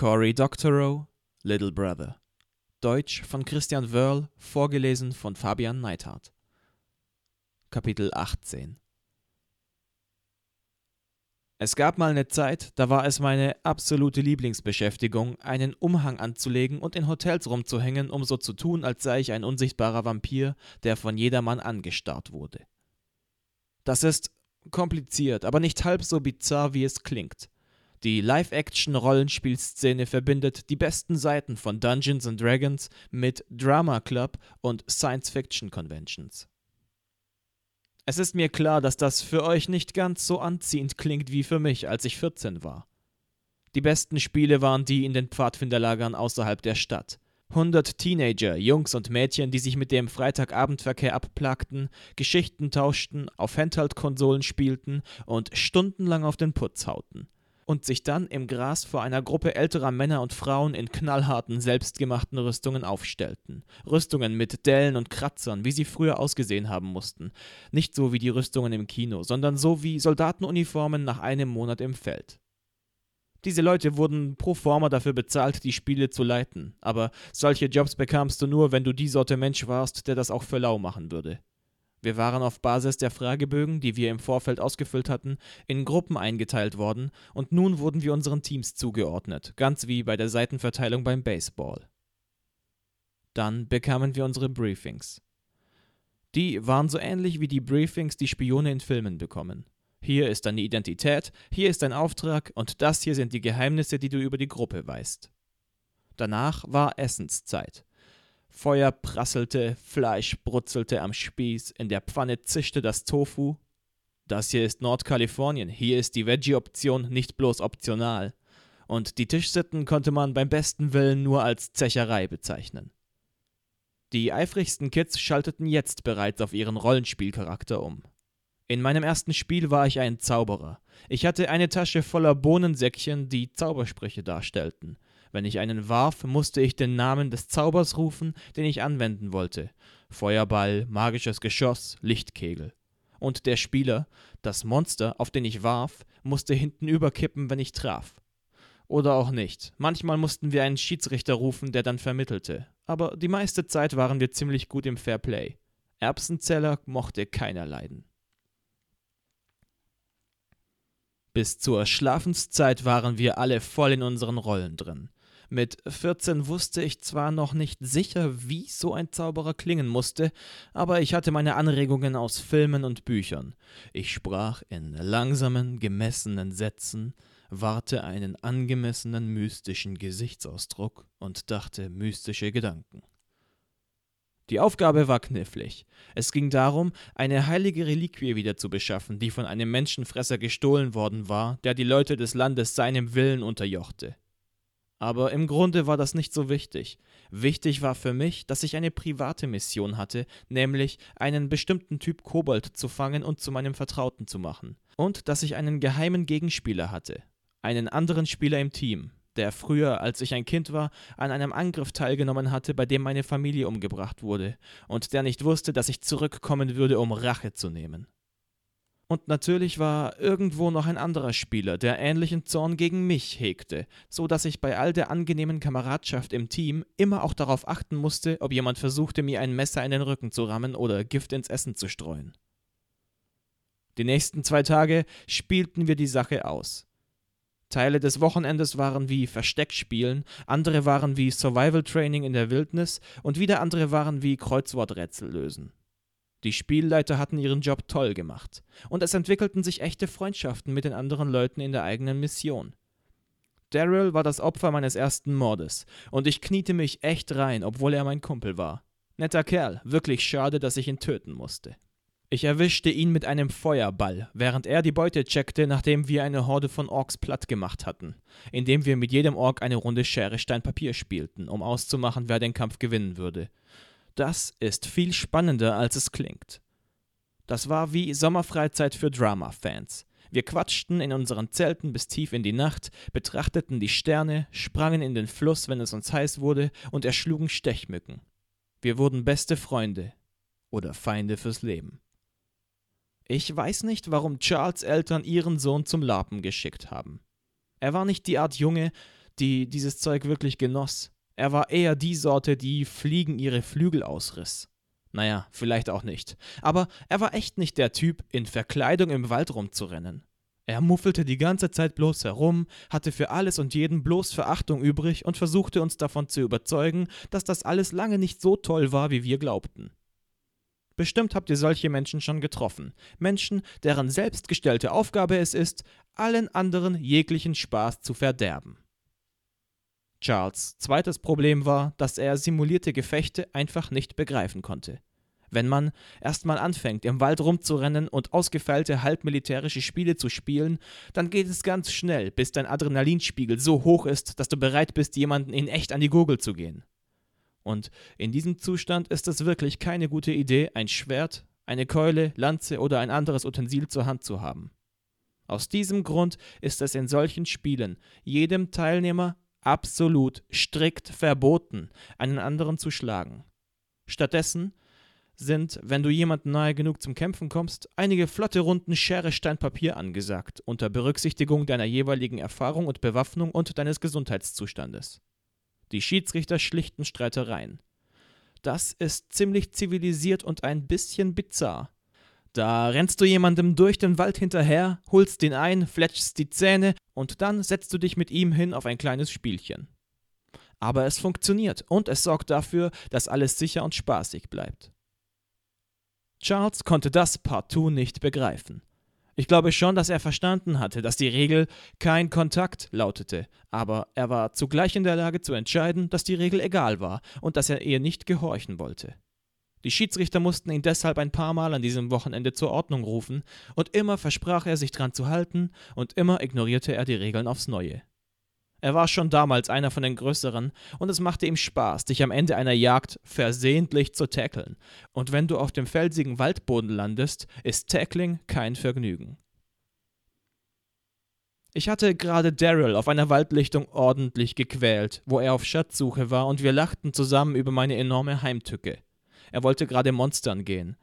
Cory Doctorow, Little Brother. Deutsch von Christian Wörl, vorgelesen von Fabian Neithardt. Kapitel 18 Es gab mal eine Zeit, da war es meine absolute Lieblingsbeschäftigung, einen Umhang anzulegen und in Hotels rumzuhängen, um so zu tun, als sei ich ein unsichtbarer Vampir, der von jedermann angestarrt wurde. Das ist kompliziert, aber nicht halb so bizarr, wie es klingt. Die Live-Action-Rollenspielszene verbindet die besten Seiten von Dungeons and Dragons mit Drama Club und Science-Fiction-Conventions. Es ist mir klar, dass das für euch nicht ganz so anziehend klingt wie für mich, als ich 14 war. Die besten Spiele waren die in den Pfadfinderlagern außerhalb der Stadt. 100 Teenager, Jungs und Mädchen, die sich mit dem Freitagabendverkehr abplagten, Geschichten tauschten, auf Handheld-Konsolen spielten und stundenlang auf den Putz hauten und sich dann im Gras vor einer Gruppe älterer Männer und Frauen in knallharten, selbstgemachten Rüstungen aufstellten. Rüstungen mit Dellen und Kratzern, wie sie früher ausgesehen haben mussten. Nicht so wie die Rüstungen im Kino, sondern so wie Soldatenuniformen nach einem Monat im Feld. Diese Leute wurden pro forma dafür bezahlt, die Spiele zu leiten, aber solche Jobs bekamst du nur, wenn du die Sorte Mensch warst, der das auch für lau machen würde. Wir waren auf Basis der Fragebögen, die wir im Vorfeld ausgefüllt hatten, in Gruppen eingeteilt worden und nun wurden wir unseren Teams zugeordnet, ganz wie bei der Seitenverteilung beim Baseball. Dann bekamen wir unsere Briefings. Die waren so ähnlich wie die Briefings, die Spione in Filmen bekommen. Hier ist deine Identität, hier ist dein Auftrag und das hier sind die Geheimnisse, die du über die Gruppe weißt. Danach war Essenszeit. Feuer prasselte, Fleisch brutzelte am Spieß, in der Pfanne zischte das Tofu. Das hier ist Nordkalifornien, hier ist die Veggie-Option nicht bloß optional. Und die Tischsitten konnte man beim besten Willen nur als Zecherei bezeichnen. Die eifrigsten Kids schalteten jetzt bereits auf ihren Rollenspielcharakter um. In meinem ersten Spiel war ich ein Zauberer. Ich hatte eine Tasche voller Bohnensäckchen, die Zaubersprüche darstellten. Wenn ich einen warf, musste ich den Namen des Zaubers rufen, den ich anwenden wollte. Feuerball, magisches Geschoss, Lichtkegel. Und der Spieler, das Monster, auf den ich warf, musste hinten überkippen, wenn ich traf. Oder auch nicht. Manchmal mussten wir einen Schiedsrichter rufen, der dann vermittelte. Aber die meiste Zeit waren wir ziemlich gut im Fairplay. Erbsenzeller mochte keiner leiden. Bis zur Schlafenszeit waren wir alle voll in unseren Rollen drin. Mit 14 wusste ich zwar noch nicht sicher, wie so ein Zauberer klingen musste, aber ich hatte meine Anregungen aus Filmen und Büchern. Ich sprach in langsamen, gemessenen Sätzen, warte einen angemessenen mystischen Gesichtsausdruck und dachte mystische Gedanken. Die Aufgabe war knifflig. Es ging darum, eine heilige Reliquie wieder zu beschaffen, die von einem Menschenfresser gestohlen worden war, der die Leute des Landes seinem Willen unterjochte. Aber im Grunde war das nicht so wichtig. Wichtig war für mich, dass ich eine private Mission hatte, nämlich einen bestimmten Typ Kobold zu fangen und zu meinem Vertrauten zu machen. Und dass ich einen geheimen Gegenspieler hatte. Einen anderen Spieler im Team, der früher, als ich ein Kind war, an einem Angriff teilgenommen hatte, bei dem meine Familie umgebracht wurde, und der nicht wusste, dass ich zurückkommen würde, um Rache zu nehmen. Und natürlich war irgendwo noch ein anderer Spieler, der ähnlichen Zorn gegen mich hegte, so dass ich bei all der angenehmen Kameradschaft im Team immer auch darauf achten musste, ob jemand versuchte, mir ein Messer in den Rücken zu rammen oder Gift ins Essen zu streuen. Die nächsten zwei Tage spielten wir die Sache aus. Teile des Wochenendes waren wie Versteckspielen, andere waren wie Survival Training in der Wildnis und wieder andere waren wie Kreuzworträtsel lösen. Die Spielleiter hatten ihren Job toll gemacht, und es entwickelten sich echte Freundschaften mit den anderen Leuten in der eigenen Mission. Daryl war das Opfer meines ersten Mordes, und ich kniete mich echt rein, obwohl er mein Kumpel war. Netter Kerl, wirklich schade, dass ich ihn töten musste. Ich erwischte ihn mit einem Feuerball, während er die Beute checkte, nachdem wir eine Horde von Orks platt gemacht hatten, indem wir mit jedem Ork eine Runde Schere Stein Papier spielten, um auszumachen, wer den Kampf gewinnen würde. Das ist viel spannender, als es klingt. Das war wie Sommerfreizeit für Drama-Fans. Wir quatschten in unseren Zelten bis tief in die Nacht, betrachteten die Sterne, sprangen in den Fluss, wenn es uns heiß wurde, und erschlugen Stechmücken. Wir wurden beste Freunde oder Feinde fürs Leben. Ich weiß nicht, warum Charles Eltern ihren Sohn zum Lapen geschickt haben. Er war nicht die Art Junge, die dieses Zeug wirklich genoss. Er war eher die Sorte, die Fliegen ihre Flügel ausriss. Naja, vielleicht auch nicht. Aber er war echt nicht der Typ, in Verkleidung im Wald rumzurennen. Er muffelte die ganze Zeit bloß herum, hatte für alles und jeden bloß Verachtung übrig und versuchte uns davon zu überzeugen, dass das alles lange nicht so toll war, wie wir glaubten. Bestimmt habt ihr solche Menschen schon getroffen. Menschen, deren selbstgestellte Aufgabe es ist, allen anderen jeglichen Spaß zu verderben. Charles zweites Problem war, dass er simulierte Gefechte einfach nicht begreifen konnte. Wenn man erstmal anfängt, im Wald rumzurennen und ausgefeilte halbmilitärische Spiele zu spielen, dann geht es ganz schnell, bis dein Adrenalinspiegel so hoch ist, dass du bereit bist, jemanden in echt an die Gurgel zu gehen. Und in diesem Zustand ist es wirklich keine gute Idee, ein Schwert, eine Keule, Lanze oder ein anderes Utensil zur Hand zu haben. Aus diesem Grund ist es in solchen Spielen jedem Teilnehmer absolut strikt verboten, einen anderen zu schlagen. Stattdessen sind, wenn du jemandem nahe genug zum Kämpfen kommst, einige flotte Runden Schere Stein Papier angesagt, unter Berücksichtigung deiner jeweiligen Erfahrung und Bewaffnung und deines Gesundheitszustandes. Die Schiedsrichter schlichten Streitereien. Das ist ziemlich zivilisiert und ein bisschen bizarr. Da rennst du jemandem durch den Wald hinterher, holst ihn ein, fletschst die Zähne und dann setzt du dich mit ihm hin auf ein kleines Spielchen. Aber es funktioniert und es sorgt dafür, dass alles sicher und spaßig bleibt. Charles konnte das partout nicht begreifen. Ich glaube schon, dass er verstanden hatte, dass die Regel kein Kontakt lautete, aber er war zugleich in der Lage zu entscheiden, dass die Regel egal war und dass er ihr nicht gehorchen wollte. Die Schiedsrichter mussten ihn deshalb ein paar Mal an diesem Wochenende zur Ordnung rufen, und immer versprach er sich dran zu halten, und immer ignorierte er die Regeln aufs Neue. Er war schon damals einer von den Größeren, und es machte ihm Spaß, dich am Ende einer Jagd versehentlich zu tackeln. Und wenn du auf dem felsigen Waldboden landest, ist Tackling kein Vergnügen. Ich hatte gerade Daryl auf einer Waldlichtung ordentlich gequält, wo er auf Schatzsuche war, und wir lachten zusammen über meine enorme Heimtücke. Er wollte gerade Monstern gehen.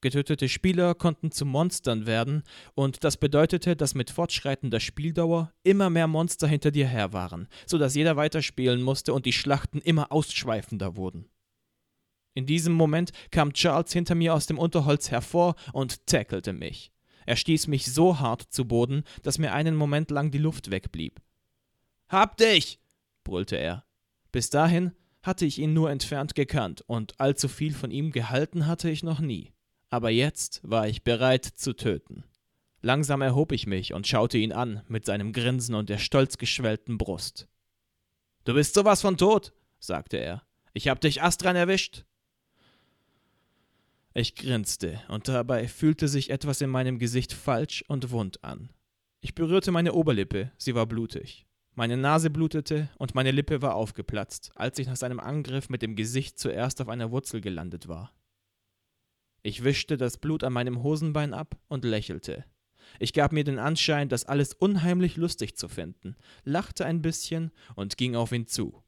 Getötete Spieler konnten zu Monstern werden, und das bedeutete, dass mit fortschreitender Spieldauer immer mehr Monster hinter dir her waren, so dass jeder weiterspielen musste und die Schlachten immer ausschweifender wurden. In diesem Moment kam Charles hinter mir aus dem Unterholz hervor und tackelte mich. Er stieß mich so hart zu Boden, dass mir einen Moment lang die Luft wegblieb. Hab dich! brüllte er. Bis dahin hatte ich ihn nur entfernt gekannt, und allzu viel von ihm gehalten hatte ich noch nie. Aber jetzt war ich bereit zu töten. Langsam erhob ich mich und schaute ihn an mit seinem Grinsen und der stolz geschwellten Brust. Du bist sowas von tot, sagte er. Ich hab dich astrein erwischt. Ich grinste, und dabei fühlte sich etwas in meinem Gesicht falsch und wund an. Ich berührte meine Oberlippe, sie war blutig. Meine Nase blutete und meine Lippe war aufgeplatzt, als ich nach seinem Angriff mit dem Gesicht zuerst auf einer Wurzel gelandet war. Ich wischte das Blut an meinem Hosenbein ab und lächelte. Ich gab mir den Anschein, das alles unheimlich lustig zu finden, lachte ein bisschen und ging auf ihn zu.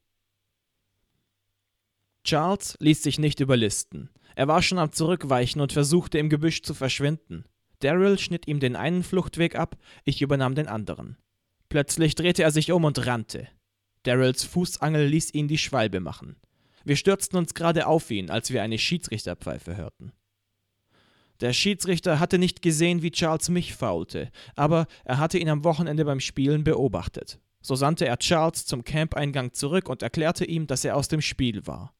Charles ließ sich nicht überlisten. Er war schon am Zurückweichen und versuchte im Gebüsch zu verschwinden. Daryl schnitt ihm den einen Fluchtweg ab, ich übernahm den anderen. Plötzlich drehte er sich um und rannte. Daryls Fußangel ließ ihn die Schwalbe machen. Wir stürzten uns gerade auf ihn, als wir eine Schiedsrichterpfeife hörten. Der Schiedsrichter hatte nicht gesehen, wie Charles mich faulte, aber er hatte ihn am Wochenende beim Spielen beobachtet. So sandte er Charles zum Campeingang zurück und erklärte ihm, dass er aus dem Spiel war.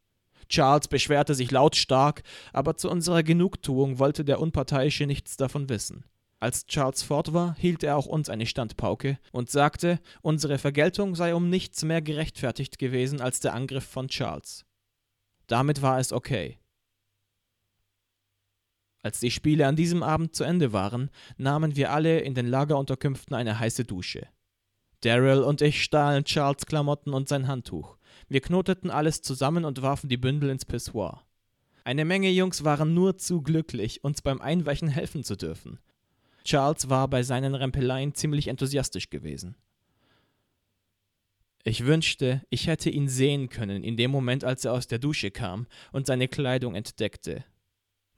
Charles beschwerte sich lautstark, aber zu unserer Genugtuung wollte der Unparteiische nichts davon wissen. Als Charles fort war, hielt er auch uns eine Standpauke und sagte, unsere Vergeltung sei um nichts mehr gerechtfertigt gewesen als der Angriff von Charles. Damit war es okay. Als die Spiele an diesem Abend zu Ende waren, nahmen wir alle in den Lagerunterkünften eine heiße Dusche. Daryl und ich stahlen Charles Klamotten und sein Handtuch. Wir knoteten alles zusammen und warfen die Bündel ins Pissoir. Eine Menge Jungs waren nur zu glücklich, uns beim Einweichen helfen zu dürfen. Charles war bei seinen Rempeleien ziemlich enthusiastisch gewesen. Ich wünschte, ich hätte ihn sehen können in dem Moment, als er aus der Dusche kam und seine Kleidung entdeckte.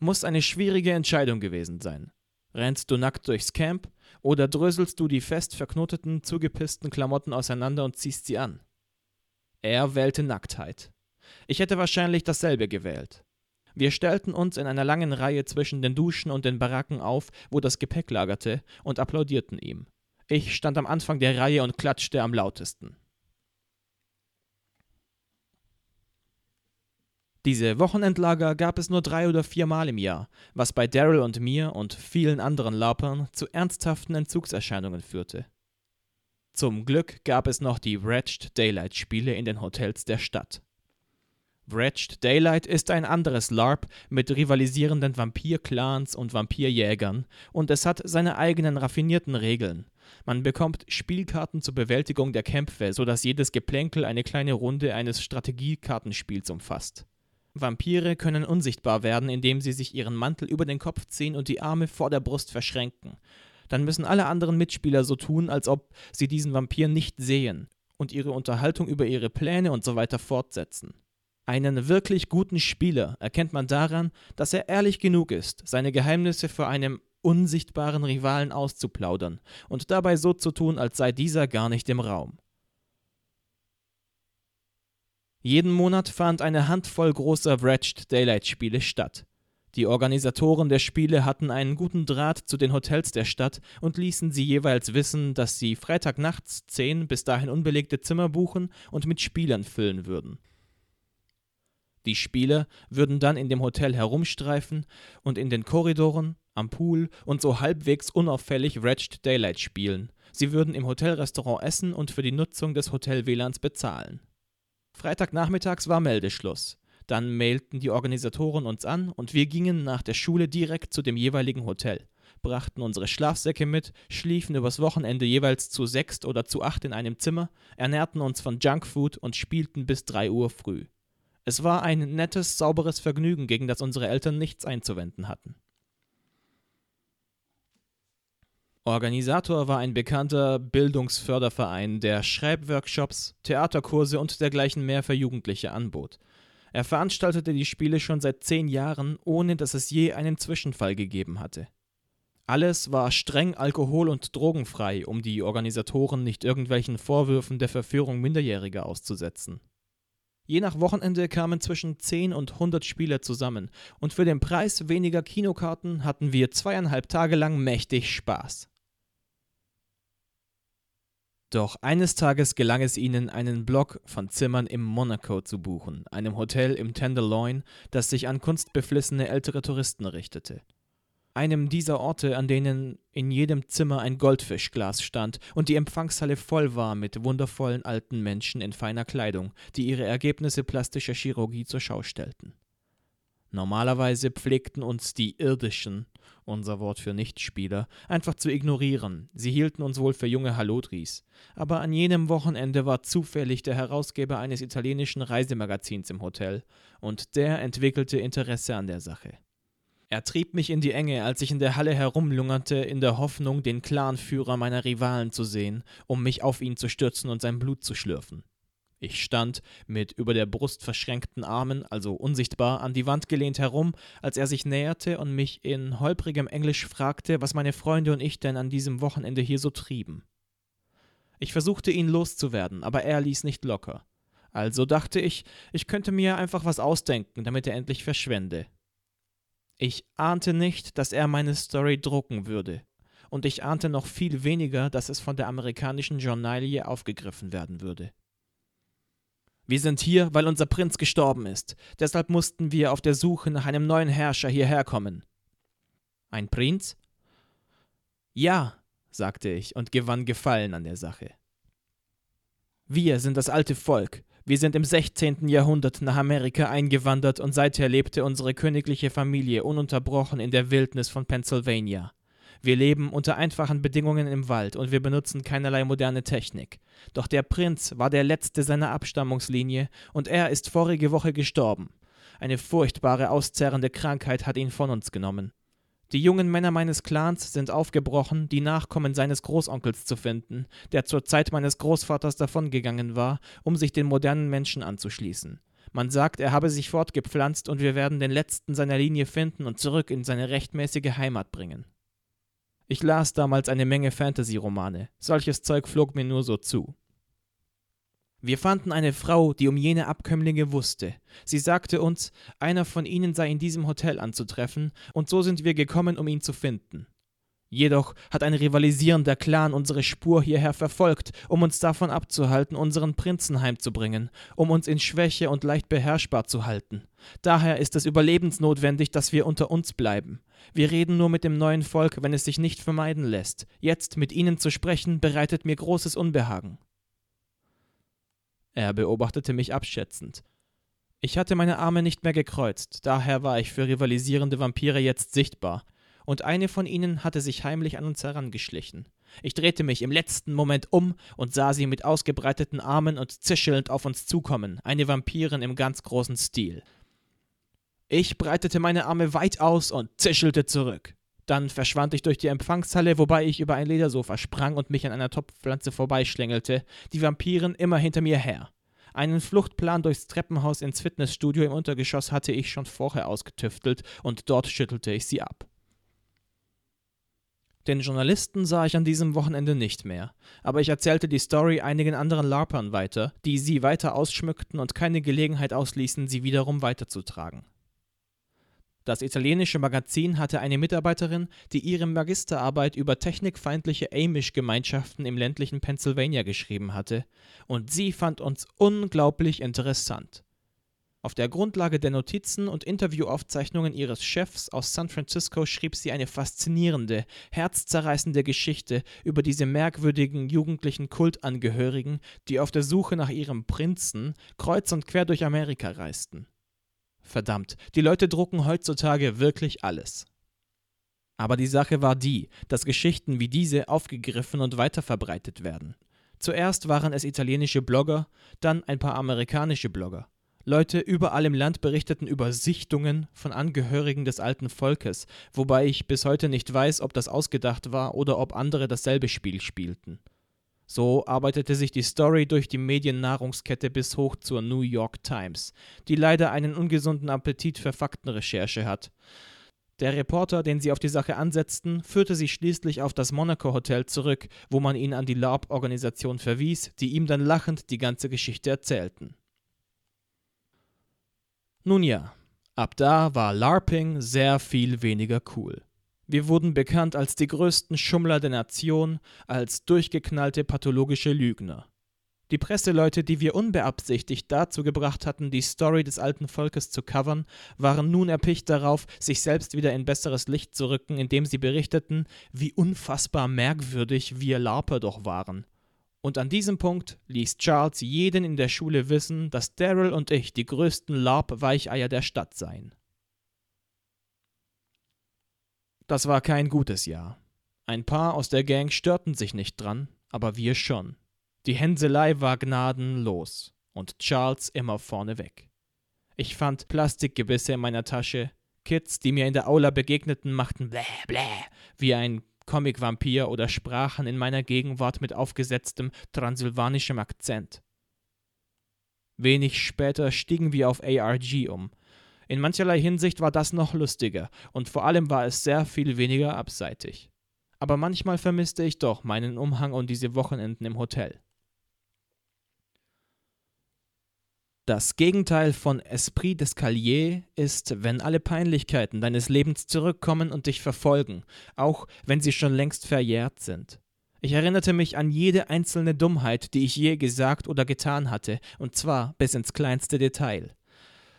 Muss eine schwierige Entscheidung gewesen sein. Rennst du nackt durchs Camp oder dröselst du die fest verknoteten, zugepissten Klamotten auseinander und ziehst sie an? Er wählte Nacktheit. Ich hätte wahrscheinlich dasselbe gewählt. Wir stellten uns in einer langen Reihe zwischen den Duschen und den Baracken auf, wo das Gepäck lagerte, und applaudierten ihm. Ich stand am Anfang der Reihe und klatschte am lautesten. Diese Wochenendlager gab es nur drei oder viermal im Jahr, was bei Daryl und mir und vielen anderen Larpern zu ernsthaften Entzugserscheinungen führte. Zum Glück gab es noch die Wretched Daylight Spiele in den Hotels der Stadt. Wretched Daylight ist ein anderes LARP mit rivalisierenden Vampir-Clans und Vampirjägern und es hat seine eigenen raffinierten Regeln. Man bekommt Spielkarten zur Bewältigung der Kämpfe, sodass jedes Geplänkel eine kleine Runde eines Strategiekartenspiels umfasst. Vampire können unsichtbar werden, indem sie sich ihren Mantel über den Kopf ziehen und die Arme vor der Brust verschränken. Dann müssen alle anderen Mitspieler so tun, als ob sie diesen Vampir nicht sehen und ihre Unterhaltung über ihre Pläne und so weiter fortsetzen. Einen wirklich guten Spieler erkennt man daran, dass er ehrlich genug ist, seine Geheimnisse vor einem unsichtbaren Rivalen auszuplaudern und dabei so zu tun, als sei dieser gar nicht im Raum. Jeden Monat fand eine Handvoll großer Wretched Daylight Spiele statt. Die Organisatoren der Spiele hatten einen guten Draht zu den Hotels der Stadt und ließen sie jeweils wissen, dass sie Freitagnachts zehn bis dahin unbelegte Zimmer buchen und mit Spielern füllen würden. Die Spieler würden dann in dem Hotel herumstreifen und in den Korridoren, am Pool und so halbwegs unauffällig Wretched Daylight spielen. Sie würden im Hotelrestaurant essen und für die Nutzung des Hotel-WLANs bezahlen. Freitagnachmittags war Meldeschluss. Dann mailten die Organisatoren uns an und wir gingen nach der Schule direkt zu dem jeweiligen Hotel, brachten unsere Schlafsäcke mit, schliefen übers Wochenende jeweils zu sechst oder zu acht in einem Zimmer, ernährten uns von Junkfood und spielten bis drei Uhr früh. Es war ein nettes, sauberes Vergnügen, gegen das unsere Eltern nichts einzuwenden hatten. Organisator war ein bekannter Bildungsförderverein, der Schreibworkshops, Theaterkurse und dergleichen mehr für Jugendliche anbot. Er veranstaltete die Spiele schon seit zehn Jahren, ohne dass es je einen Zwischenfall gegeben hatte. Alles war streng alkohol- und drogenfrei, um die Organisatoren nicht irgendwelchen Vorwürfen der Verführung Minderjähriger auszusetzen. Je nach Wochenende kamen zwischen 10 und 100 Spieler zusammen, und für den Preis weniger Kinokarten hatten wir zweieinhalb Tage lang mächtig Spaß. Doch eines Tages gelang es ihnen, einen Block von Zimmern im Monaco zu buchen, einem Hotel im Tenderloin, das sich an kunstbeflissene ältere Touristen richtete. Einem dieser Orte, an denen in jedem Zimmer ein Goldfischglas stand und die Empfangshalle voll war mit wundervollen alten Menschen in feiner Kleidung, die ihre Ergebnisse plastischer Chirurgie zur Schau stellten. Normalerweise pflegten uns die irdischen unser Wort für Nichtspieler, einfach zu ignorieren. Sie hielten uns wohl für junge Hallodris. Aber an jenem Wochenende war zufällig der Herausgeber eines italienischen Reisemagazins im Hotel, und der entwickelte Interesse an der Sache. Er trieb mich in die Enge, als ich in der Halle herumlungerte, in der Hoffnung, den Clanführer meiner Rivalen zu sehen, um mich auf ihn zu stürzen und sein Blut zu schlürfen. Ich stand mit über der Brust verschränkten Armen, also unsichtbar, an die Wand gelehnt herum, als er sich näherte und mich in holprigem Englisch fragte, was meine Freunde und ich denn an diesem Wochenende hier so trieben. Ich versuchte ihn loszuwerden, aber er ließ nicht locker. Also dachte ich, ich könnte mir einfach was ausdenken, damit er endlich verschwende. Ich ahnte nicht, dass er meine Story drucken würde, und ich ahnte noch viel weniger, dass es von der amerikanischen Journalie aufgegriffen werden würde. Wir sind hier, weil unser Prinz gestorben ist. Deshalb mussten wir auf der Suche nach einem neuen Herrscher hierher kommen. Ein Prinz? Ja, sagte ich und gewann Gefallen an der Sache. Wir sind das alte Volk. Wir sind im 16. Jahrhundert nach Amerika eingewandert und seither lebte unsere königliche Familie ununterbrochen in der Wildnis von Pennsylvania. Wir leben unter einfachen Bedingungen im Wald und wir benutzen keinerlei moderne Technik. Doch der Prinz war der letzte seiner Abstammungslinie und er ist vorige Woche gestorben. Eine furchtbare, auszerrende Krankheit hat ihn von uns genommen. Die jungen Männer meines Clans sind aufgebrochen, die Nachkommen seines Großonkels zu finden, der zur Zeit meines Großvaters davongegangen war, um sich den modernen Menschen anzuschließen. Man sagt, er habe sich fortgepflanzt und wir werden den letzten seiner Linie finden und zurück in seine rechtmäßige Heimat bringen. Ich las damals eine Menge Fantasy-Romane. Solches Zeug flog mir nur so zu. Wir fanden eine Frau, die um jene Abkömmlinge wusste. Sie sagte uns, einer von ihnen sei in diesem Hotel anzutreffen, und so sind wir gekommen, um ihn zu finden. Jedoch hat ein rivalisierender Clan unsere Spur hierher verfolgt, um uns davon abzuhalten, unseren Prinzen heimzubringen, um uns in Schwäche und leicht beherrschbar zu halten. Daher ist es überlebensnotwendig, dass wir unter uns bleiben. Wir reden nur mit dem neuen Volk, wenn es sich nicht vermeiden lässt. Jetzt mit ihnen zu sprechen, bereitet mir großes Unbehagen. Er beobachtete mich abschätzend. Ich hatte meine Arme nicht mehr gekreuzt, daher war ich für rivalisierende Vampire jetzt sichtbar und eine von ihnen hatte sich heimlich an uns herangeschlichen. Ich drehte mich im letzten Moment um und sah sie mit ausgebreiteten Armen und zischelnd auf uns zukommen, eine Vampirin im ganz großen Stil. Ich breitete meine Arme weit aus und zischelte zurück. Dann verschwand ich durch die Empfangshalle, wobei ich über ein Ledersofa sprang und mich an einer Topfpflanze vorbeischlängelte, die Vampiren immer hinter mir her. Einen Fluchtplan durchs Treppenhaus ins Fitnessstudio im Untergeschoss hatte ich schon vorher ausgetüftelt, und dort schüttelte ich sie ab. Den Journalisten sah ich an diesem Wochenende nicht mehr, aber ich erzählte die Story einigen anderen Larpern weiter, die sie weiter ausschmückten und keine Gelegenheit ausließen, sie wiederum weiterzutragen. Das italienische Magazin hatte eine Mitarbeiterin, die ihre Magisterarbeit über technikfeindliche Amish-Gemeinschaften im ländlichen Pennsylvania geschrieben hatte, und sie fand uns unglaublich interessant. Auf der Grundlage der Notizen und Interviewaufzeichnungen ihres Chefs aus San Francisco schrieb sie eine faszinierende, herzzerreißende Geschichte über diese merkwürdigen jugendlichen Kultangehörigen, die auf der Suche nach ihrem Prinzen kreuz und quer durch Amerika reisten. Verdammt, die Leute drucken heutzutage wirklich alles. Aber die Sache war die, dass Geschichten wie diese aufgegriffen und weiterverbreitet werden. Zuerst waren es italienische Blogger, dann ein paar amerikanische Blogger. Leute überall im Land berichteten über Sichtungen von Angehörigen des alten Volkes, wobei ich bis heute nicht weiß, ob das ausgedacht war oder ob andere dasselbe Spiel spielten. So arbeitete sich die Story durch die Mediennahrungskette bis hoch zur New York Times, die leider einen ungesunden Appetit für Faktenrecherche hat. Der Reporter, den sie auf die Sache ansetzten, führte sie schließlich auf das Monaco Hotel zurück, wo man ihn an die LARP-Organisation verwies, die ihm dann lachend die ganze Geschichte erzählten. Nun ja, ab da war LARPing sehr viel weniger cool. Wir wurden bekannt als die größten Schummler der Nation, als durchgeknallte pathologische Lügner. Die Presseleute, die wir unbeabsichtigt dazu gebracht hatten, die Story des alten Volkes zu covern, waren nun erpicht darauf, sich selbst wieder in besseres Licht zu rücken, indem sie berichteten, wie unfassbar merkwürdig wir Larper doch waren. Und an diesem Punkt ließ Charles jeden in der Schule wissen, dass Daryl und ich die größten Larp-Weicheier der Stadt seien. Das war kein gutes Jahr. Ein paar aus der Gang störten sich nicht dran, aber wir schon. Die Hänselei war gnadenlos und Charles immer vorneweg. Ich fand Plastikgebisse in meiner Tasche. Kids, die mir in der Aula begegneten, machten bläh bläh wie ein Comic-Vampir oder sprachen in meiner Gegenwart mit aufgesetztem transsilvanischem Akzent. Wenig später stiegen wir auf ARG um. In mancherlei Hinsicht war das noch lustiger und vor allem war es sehr viel weniger abseitig. Aber manchmal vermisste ich doch meinen Umhang und diese Wochenenden im Hotel. Das Gegenteil von Esprit d'Escalier ist, wenn alle Peinlichkeiten deines Lebens zurückkommen und dich verfolgen, auch wenn sie schon längst verjährt sind. Ich erinnerte mich an jede einzelne Dummheit, die ich je gesagt oder getan hatte, und zwar bis ins kleinste Detail.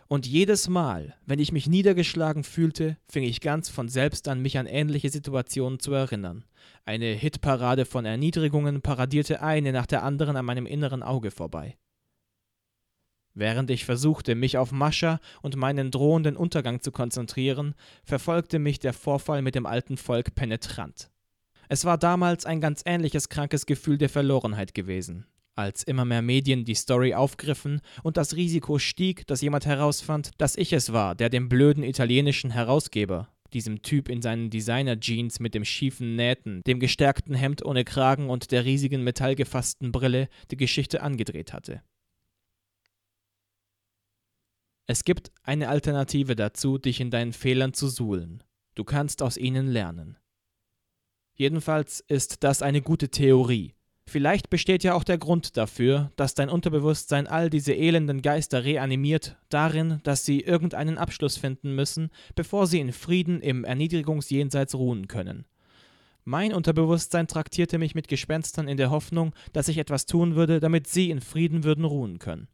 Und jedes Mal, wenn ich mich niedergeschlagen fühlte, fing ich ganz von selbst an, mich an ähnliche Situationen zu erinnern. Eine Hitparade von Erniedrigungen paradierte eine nach der anderen an meinem inneren Auge vorbei. Während ich versuchte, mich auf Mascha und meinen drohenden Untergang zu konzentrieren, verfolgte mich der Vorfall mit dem alten Volk penetrant. Es war damals ein ganz ähnliches krankes Gefühl der Verlorenheit gewesen. Als immer mehr Medien die Story aufgriffen und das Risiko stieg, dass jemand herausfand, dass ich es war, der dem blöden italienischen Herausgeber, diesem Typ in seinen Designer-Jeans mit dem schiefen Nähten, dem gestärkten Hemd ohne Kragen und der riesigen metallgefassten Brille, die Geschichte angedreht hatte. Es gibt eine Alternative dazu, dich in deinen Fehlern zu suhlen. Du kannst aus ihnen lernen. Jedenfalls ist das eine gute Theorie. Vielleicht besteht ja auch der Grund dafür, dass dein Unterbewusstsein all diese elenden Geister reanimiert, darin, dass sie irgendeinen Abschluss finden müssen, bevor sie in Frieden im Erniedrigungsjenseits ruhen können. Mein Unterbewusstsein traktierte mich mit Gespenstern in der Hoffnung, dass ich etwas tun würde, damit sie in Frieden würden ruhen können.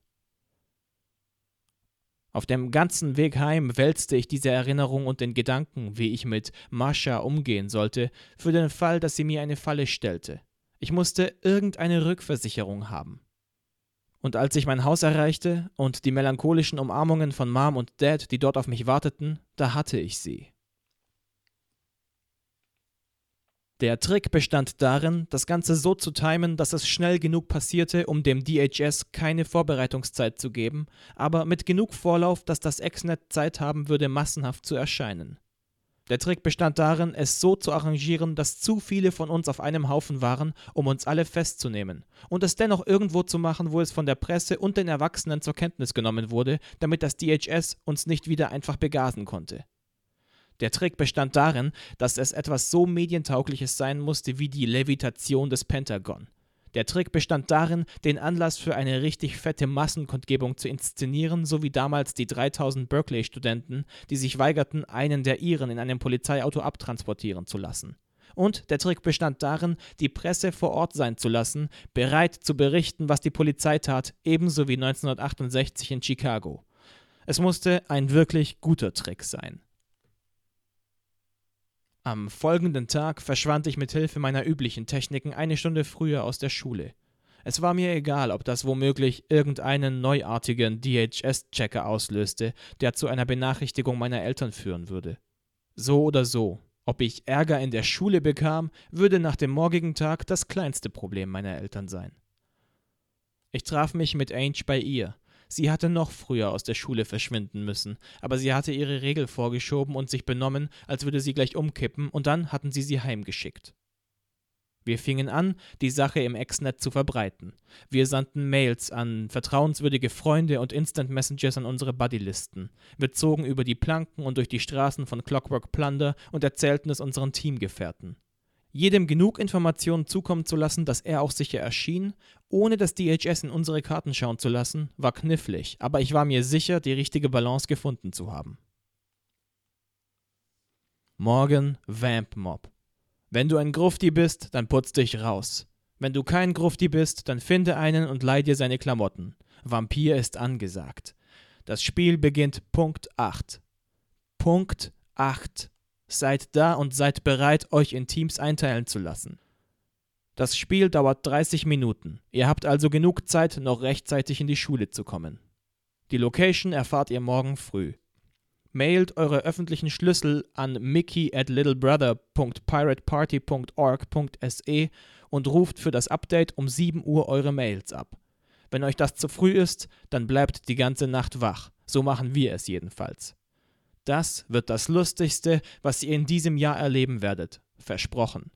Auf dem ganzen Weg heim wälzte ich diese Erinnerung und den Gedanken, wie ich mit Mascha umgehen sollte, für den Fall, dass sie mir eine Falle stellte. Ich musste irgendeine Rückversicherung haben. Und als ich mein Haus erreichte und die melancholischen Umarmungen von Mom und Dad, die dort auf mich warteten, da hatte ich sie. Der Trick bestand darin, das Ganze so zu timen, dass es schnell genug passierte, um dem DHS keine Vorbereitungszeit zu geben, aber mit genug Vorlauf, dass das Exnet Zeit haben würde, massenhaft zu erscheinen. Der Trick bestand darin, es so zu arrangieren, dass zu viele von uns auf einem Haufen waren, um uns alle festzunehmen, und es dennoch irgendwo zu machen, wo es von der Presse und den Erwachsenen zur Kenntnis genommen wurde, damit das DHS uns nicht wieder einfach begasen konnte. Der Trick bestand darin, dass es etwas so medientaugliches sein musste wie die Levitation des Pentagon. Der Trick bestand darin, den Anlass für eine richtig fette Massenkundgebung zu inszenieren, so wie damals die 3000 Berkeley-Studenten, die sich weigerten, einen der ihren in einem Polizeiauto abtransportieren zu lassen. Und der Trick bestand darin, die Presse vor Ort sein zu lassen, bereit zu berichten, was die Polizei tat, ebenso wie 1968 in Chicago. Es musste ein wirklich guter Trick sein. Am folgenden Tag verschwand ich mit Hilfe meiner üblichen Techniken eine Stunde früher aus der Schule. Es war mir egal, ob das womöglich irgendeinen neuartigen DHS-Checker auslöste, der zu einer Benachrichtigung meiner Eltern führen würde. So oder so, ob ich Ärger in der Schule bekam, würde nach dem morgigen Tag das kleinste Problem meiner Eltern sein. Ich traf mich mit Ange bei ihr, Sie hatte noch früher aus der Schule verschwinden müssen, aber sie hatte ihre Regel vorgeschoben und sich benommen, als würde sie gleich umkippen, und dann hatten sie sie heimgeschickt. Wir fingen an, die Sache im Exnet zu verbreiten. Wir sandten Mails an vertrauenswürdige Freunde und Instant Messengers an unsere Buddylisten. Wir zogen über die Planken und durch die Straßen von Clockwork Plunder und erzählten es unseren Teamgefährten jedem genug Informationen zukommen zu lassen, dass er auch sicher erschien, ohne das DHS in unsere Karten schauen zu lassen, war knifflig, aber ich war mir sicher, die richtige Balance gefunden zu haben. Morgen Vamp Mob. Wenn du ein Grufti bist, dann putz dich raus. Wenn du kein Grufti bist, dann finde einen und leih dir seine Klamotten. Vampir ist angesagt. Das Spiel beginnt Punkt 8. Punkt 8. Seid da und seid bereit, euch in Teams einteilen zu lassen. Das Spiel dauert 30 Minuten. Ihr habt also genug Zeit, noch rechtzeitig in die Schule zu kommen. Die Location erfahrt ihr morgen früh. Mailt eure öffentlichen Schlüssel an mickey at littlebrother.pirateparty.org.se und ruft für das Update um 7 Uhr eure Mails ab. Wenn euch das zu früh ist, dann bleibt die ganze Nacht wach. So machen wir es jedenfalls. Das wird das Lustigste, was ihr in diesem Jahr erleben werdet. Versprochen.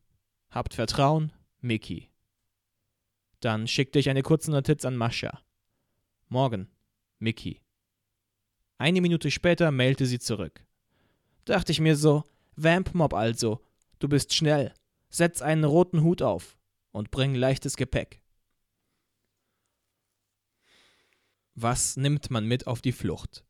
Habt Vertrauen, Mickey. Dann schickte ich eine kurze Notiz an Mascha. Morgen, Mickey. Eine Minute später mailte sie zurück. Dachte ich mir so, Vamp Mob also, du bist schnell. Setz einen roten Hut auf und bring leichtes Gepäck. Was nimmt man mit auf die Flucht?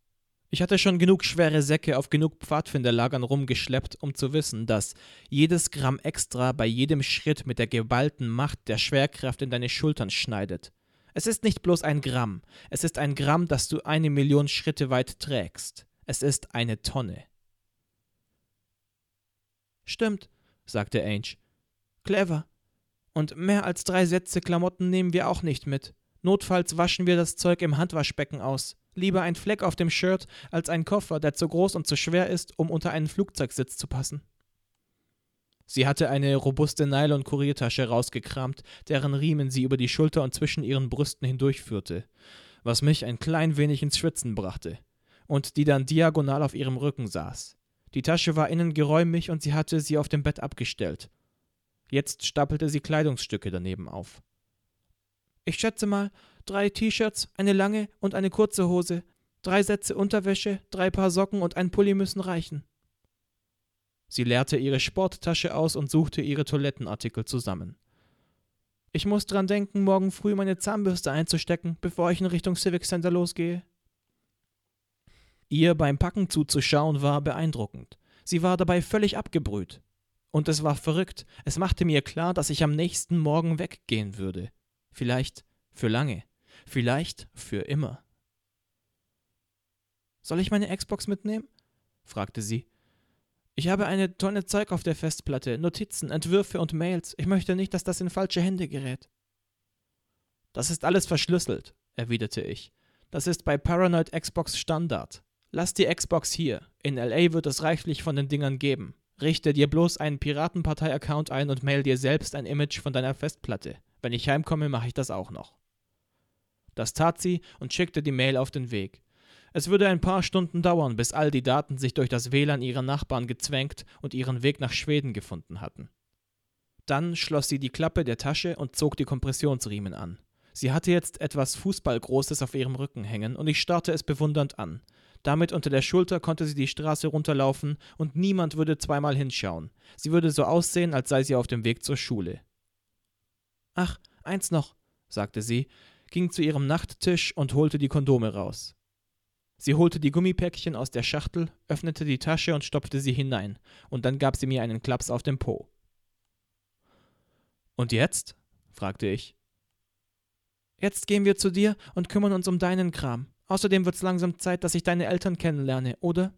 Ich hatte schon genug schwere Säcke auf genug Pfadfinderlagern rumgeschleppt, um zu wissen, dass jedes Gramm extra bei jedem Schritt mit der geballten Macht der Schwerkraft in deine Schultern schneidet. Es ist nicht bloß ein Gramm, es ist ein Gramm, das du eine Million Schritte weit trägst. Es ist eine Tonne. Stimmt, sagte Ange. Clever. Und mehr als drei Sätze Klamotten nehmen wir auch nicht mit. Notfalls waschen wir das Zeug im Handwaschbecken aus. Lieber ein Fleck auf dem Shirt als ein Koffer, der zu groß und zu schwer ist, um unter einen Flugzeugsitz zu passen. Sie hatte eine robuste Nylon-Kuriertasche rausgekramt, deren Riemen sie über die Schulter und zwischen ihren Brüsten hindurchführte, was mich ein klein wenig ins Schwitzen brachte, und die dann diagonal auf ihrem Rücken saß. Die Tasche war innen geräumig und sie hatte sie auf dem Bett abgestellt. Jetzt stapelte sie Kleidungsstücke daneben auf. Ich schätze mal, drei T-Shirts, eine lange und eine kurze Hose, drei Sätze Unterwäsche, drei Paar Socken und ein Pulli müssen reichen. Sie leerte ihre Sporttasche aus und suchte ihre Toilettenartikel zusammen. Ich muss dran denken, morgen früh meine Zahnbürste einzustecken, bevor ich in Richtung Civic Center losgehe. Ihr beim Packen zuzuschauen war beeindruckend. Sie war dabei völlig abgebrüht. Und es war verrückt. Es machte mir klar, dass ich am nächsten Morgen weggehen würde. Vielleicht für lange. Vielleicht für immer. Soll ich meine Xbox mitnehmen? fragte sie. Ich habe eine Tonne Zeug auf der Festplatte, Notizen, Entwürfe und Mails. Ich möchte nicht, dass das in falsche Hände gerät. Das ist alles verschlüsselt, erwiderte ich. Das ist bei Paranoid Xbox Standard. Lass die Xbox hier. In LA wird es reichlich von den Dingern geben. Richte dir bloß einen Piratenpartei-Account ein und mail dir selbst ein Image von deiner Festplatte. Wenn ich heimkomme, mache ich das auch noch. Das tat sie und schickte die Mail auf den Weg. Es würde ein paar Stunden dauern, bis all die Daten sich durch das WLAN ihrer Nachbarn gezwängt und ihren Weg nach Schweden gefunden hatten. Dann schloss sie die Klappe der Tasche und zog die Kompressionsriemen an. Sie hatte jetzt etwas Fußballgroßes auf ihrem Rücken hängen und ich starrte es bewundernd an. Damit unter der Schulter konnte sie die Straße runterlaufen und niemand würde zweimal hinschauen. Sie würde so aussehen, als sei sie auf dem Weg zur Schule. Ach, eins noch, sagte sie, ging zu ihrem Nachttisch und holte die Kondome raus. Sie holte die Gummipäckchen aus der Schachtel, öffnete die Tasche und stopfte sie hinein, und dann gab sie mir einen Klaps auf den Po. Und jetzt? fragte ich. Jetzt gehen wir zu dir und kümmern uns um deinen Kram. Außerdem wird's langsam Zeit, dass ich deine Eltern kennenlerne, oder?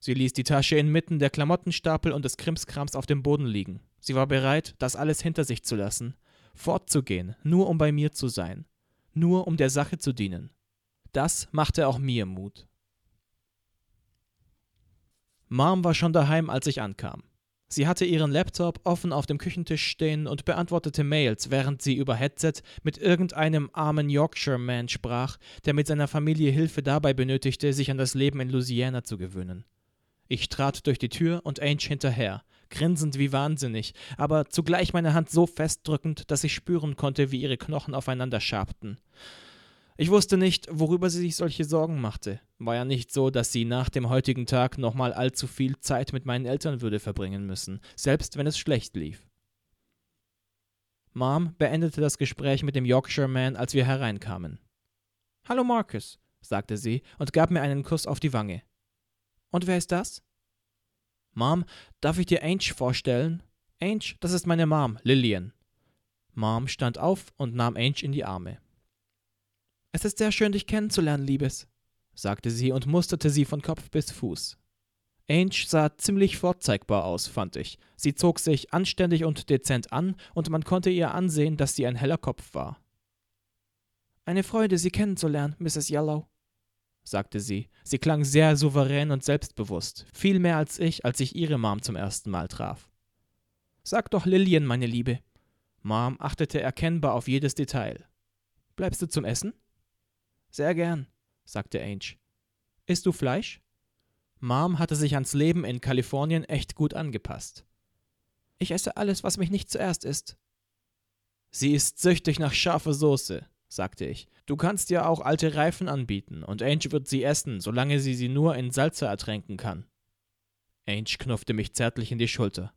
Sie ließ die Tasche inmitten der Klamottenstapel und des Krimskrams auf dem Boden liegen. Sie war bereit, das alles hinter sich zu lassen, fortzugehen, nur um bei mir zu sein, nur um der Sache zu dienen. Das machte auch mir Mut. Mom war schon daheim, als ich ankam. Sie hatte ihren Laptop offen auf dem Küchentisch stehen und beantwortete Mails, während sie über Headset mit irgendeinem armen Yorkshire-Man sprach, der mit seiner Familie Hilfe dabei benötigte, sich an das Leben in Louisiana zu gewöhnen. Ich trat durch die Tür und Ange hinterher, grinsend wie wahnsinnig, aber zugleich meine Hand so festdrückend, dass ich spüren konnte, wie ihre Knochen aufeinander schabten. Ich wusste nicht, worüber sie sich solche Sorgen machte. War ja nicht so, dass sie nach dem heutigen Tag nochmal allzu viel Zeit mit meinen Eltern würde verbringen müssen, selbst wenn es schlecht lief. Mom beendete das Gespräch mit dem Yorkshire Man, als wir hereinkamen. Hallo Marcus, sagte sie und gab mir einen Kuss auf die Wange. Und wer ist das? Mom, darf ich dir Ange vorstellen? Ange, das ist meine Mom, Lillian. Mom stand auf und nahm Ange in die Arme. Es ist sehr schön, dich kennenzulernen, Liebes, sagte sie und musterte sie von Kopf bis Fuß. Ange sah ziemlich vorzeigbar aus, fand ich. Sie zog sich anständig und dezent an, und man konnte ihr ansehen, dass sie ein heller Kopf war. Eine Freude, Sie kennenzulernen, Mrs. Yellow, sagte sie. Sie klang sehr souverän und selbstbewusst, viel mehr als ich, als ich ihre Mom zum ersten Mal traf. Sag doch Lillian, meine Liebe. Mom achtete erkennbar auf jedes Detail. Bleibst du zum Essen? Sehr gern, sagte Ange. Isst du Fleisch? Mom hatte sich ans Leben in Kalifornien echt gut angepasst. Ich esse alles, was mich nicht zuerst isst. Sie ist süchtig nach scharfer Soße, sagte ich. Du kannst ja auch alte Reifen anbieten, und Ange wird sie essen, solange sie sie nur in Salze ertränken kann. Ange knuffte mich zärtlich in die Schulter.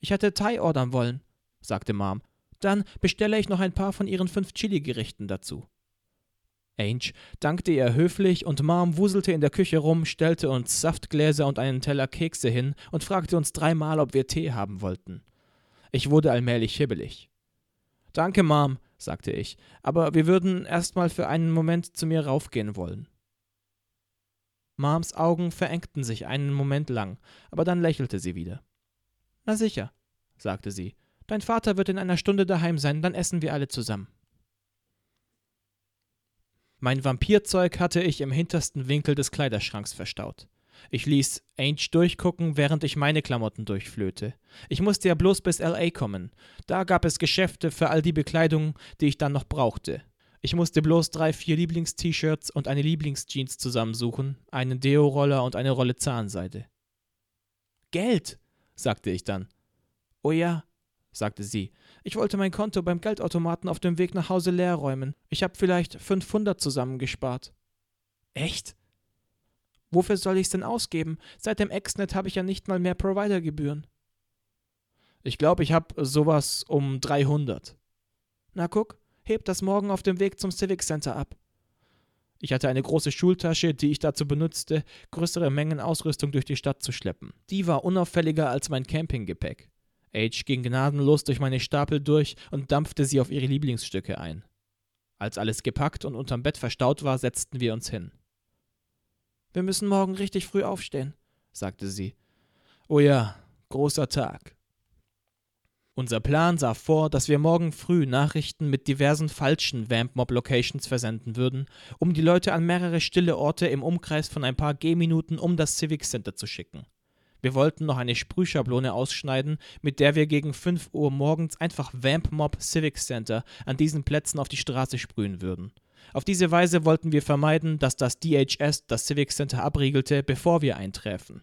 Ich hätte Thai ordern wollen, sagte Mom. Dann bestelle ich noch ein paar von ihren fünf Chili-Gerichten dazu. Ange dankte ihr höflich und Mom wuselte in der Küche rum, stellte uns Saftgläser und einen Teller Kekse hin und fragte uns dreimal, ob wir Tee haben wollten. Ich wurde allmählich hibbelig. Danke, Mom, sagte ich, aber wir würden erst mal für einen Moment zu mir raufgehen wollen. Moms Augen verengten sich einen Moment lang, aber dann lächelte sie wieder. Na sicher, sagte sie. Dein Vater wird in einer Stunde daheim sein, dann essen wir alle zusammen. Mein Vampirzeug hatte ich im hintersten Winkel des Kleiderschranks verstaut. Ich ließ Ange durchgucken, während ich meine Klamotten durchflöte. Ich musste ja bloß bis LA kommen. Da gab es Geschäfte für all die Bekleidung, die ich dann noch brauchte. Ich musste bloß drei, vier Lieblings-T-Shirts und eine Lieblingsjeans zusammensuchen, einen Deo-Roller und eine Rolle Zahnseide. Geld, sagte ich dann. Oh ja, sagte sie. Ich wollte mein Konto beim Geldautomaten auf dem Weg nach Hause leer räumen. Ich habe vielleicht 500 zusammengespart. Echt? Wofür soll ich's denn ausgeben? Seit dem Exnet habe ich ja nicht mal mehr Providergebühren. Ich glaube, ich habe sowas um 300. Na guck, heb das morgen auf dem Weg zum Civic Center ab. Ich hatte eine große Schultasche, die ich dazu benutzte, größere Mengen Ausrüstung durch die Stadt zu schleppen. Die war unauffälliger als mein Campinggepäck. Age ging gnadenlos durch meine Stapel durch und dampfte sie auf ihre Lieblingsstücke ein. Als alles gepackt und unterm Bett verstaut war, setzten wir uns hin. Wir müssen morgen richtig früh aufstehen, sagte sie. Oh ja, großer Tag. Unser Plan sah vor, dass wir morgen früh Nachrichten mit diversen falschen Vamp-Mob-Locations versenden würden, um die Leute an mehrere stille Orte im Umkreis von ein paar Gehminuten um das Civic Center zu schicken. Wir wollten noch eine Sprühschablone ausschneiden, mit der wir gegen 5 Uhr morgens einfach Vamp Mob Civic Center an diesen Plätzen auf die Straße sprühen würden. Auf diese Weise wollten wir vermeiden, dass das DHS das Civic Center abriegelte, bevor wir einträfen.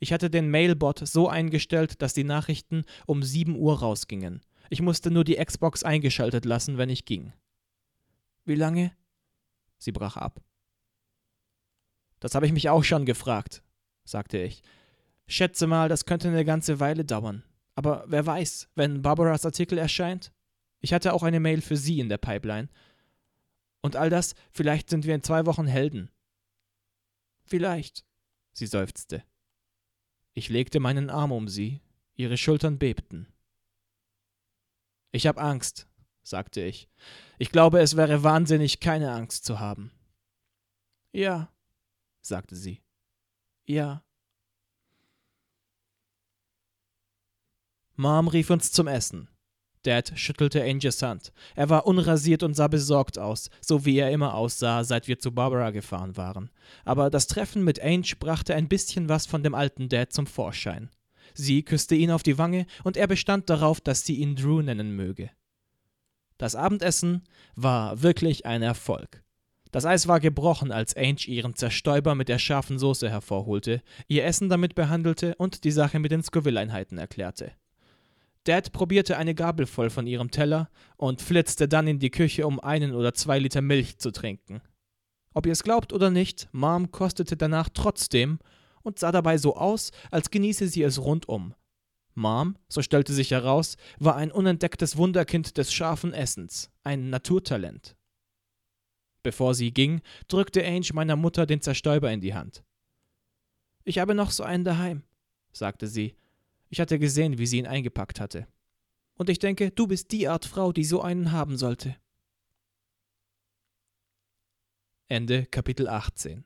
Ich hatte den Mailbot so eingestellt, dass die Nachrichten um 7 Uhr rausgingen. Ich musste nur die Xbox eingeschaltet lassen, wenn ich ging. Wie lange? Sie brach ab. Das habe ich mich auch schon gefragt, sagte ich. Schätze mal, das könnte eine ganze Weile dauern. Aber wer weiß, wenn Barbaras Artikel erscheint? Ich hatte auch eine Mail für Sie in der Pipeline. Und all das, vielleicht sind wir in zwei Wochen Helden. Vielleicht, sie seufzte. Ich legte meinen Arm um sie, ihre Schultern bebten. Ich hab Angst, sagte ich. Ich glaube, es wäre wahnsinnig, keine Angst zu haben. Ja, sagte sie. Ja. Mom rief uns zum Essen. Dad schüttelte Angels Hand. Er war unrasiert und sah besorgt aus, so wie er immer aussah, seit wir zu Barbara gefahren waren. Aber das Treffen mit Ange brachte ein bisschen was von dem alten Dad zum Vorschein. Sie küsste ihn auf die Wange und er bestand darauf, dass sie ihn Drew nennen möge. Das Abendessen war wirklich ein Erfolg. Das Eis war gebrochen, als Ange ihren Zerstäuber mit der scharfen Soße hervorholte, ihr Essen damit behandelte und die Sache mit den Scoville-Einheiten erklärte. Dad probierte eine Gabel voll von ihrem Teller und flitzte dann in die Küche, um einen oder zwei Liter Milch zu trinken. Ob ihr es glaubt oder nicht, Mom kostete danach trotzdem und sah dabei so aus, als genieße sie es rundum. Mom, so stellte sich heraus, war ein unentdecktes Wunderkind des scharfen Essens, ein Naturtalent. Bevor sie ging, drückte Ange meiner Mutter den Zerstäuber in die Hand. Ich habe noch so einen daheim, sagte sie ich hatte gesehen, wie sie ihn eingepackt hatte. Und ich denke, du bist die Art Frau, die so einen haben sollte. Ende Kapitel 18